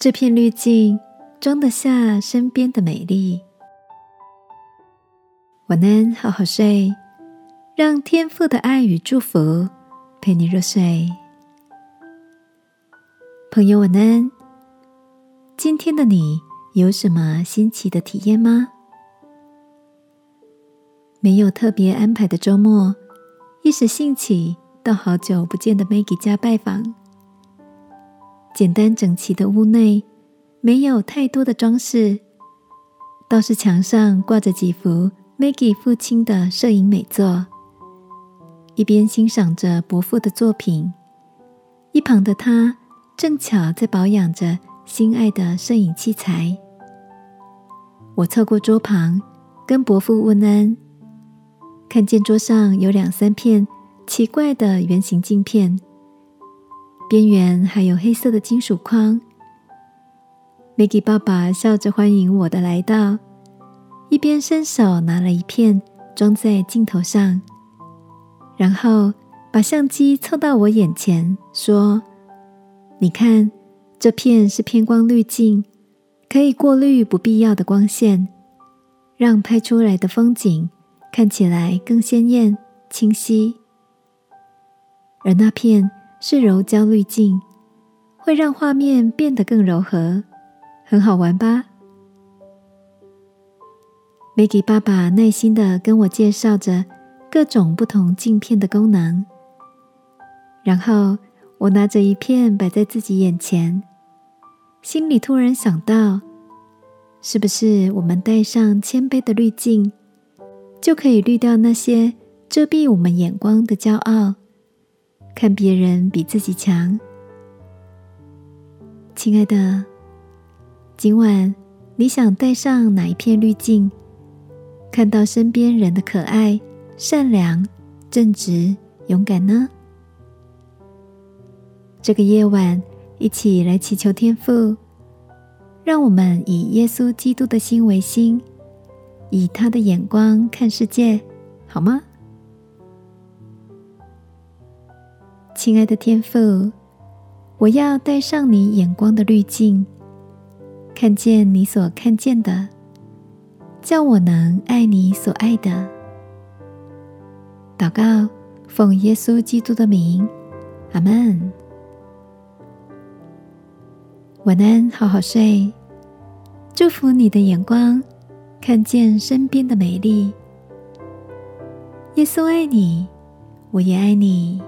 这片滤镜装得下身边的美丽。晚安，好好睡，让天父的爱与祝福陪你入睡。朋友，晚安。今天的你有什么新奇的体验吗？没有特别安排的周末，一时兴起到好久不见的 Maggie 家拜访。简单整齐的屋内，没有太多的装饰，倒是墙上挂着几幅 Maggie 父亲的摄影美作。一边欣赏着伯父的作品，一旁的他正巧在保养着心爱的摄影器材。我凑过桌旁，跟伯父问安，看见桌上有两三片奇怪的圆形镜片。边缘还有黑色的金属框。Maggie 爸爸笑着欢迎我的来到，一边伸手拿了一片装在镜头上，然后把相机凑到我眼前，说：“你看，这片是偏光滤镜，可以过滤不必要的光线，让拍出来的风景看起来更鲜艳、清晰。而那片……”是柔焦滤镜，会让画面变得更柔和，很好玩吧？Maggie 爸爸耐心的跟我介绍着各种不同镜片的功能，然后我拿着一片摆在自己眼前，心里突然想到，是不是我们戴上谦卑的滤镜，就可以滤掉那些遮蔽我们眼光的骄傲？看别人比自己强，亲爱的，今晚你想戴上哪一片滤镜，看到身边人的可爱、善良、正直、勇敢呢？这个夜晚，一起来祈求天父，让我们以耶稣基督的心为心，以他的眼光看世界，好吗？亲爱的天父，我要带上你眼光的滤镜，看见你所看见的，叫我能爱你所爱的。祷告，奉耶稣基督的名，阿门。晚安，好好睡。祝福你的眼光，看见身边的美丽。耶稣爱你，我也爱你。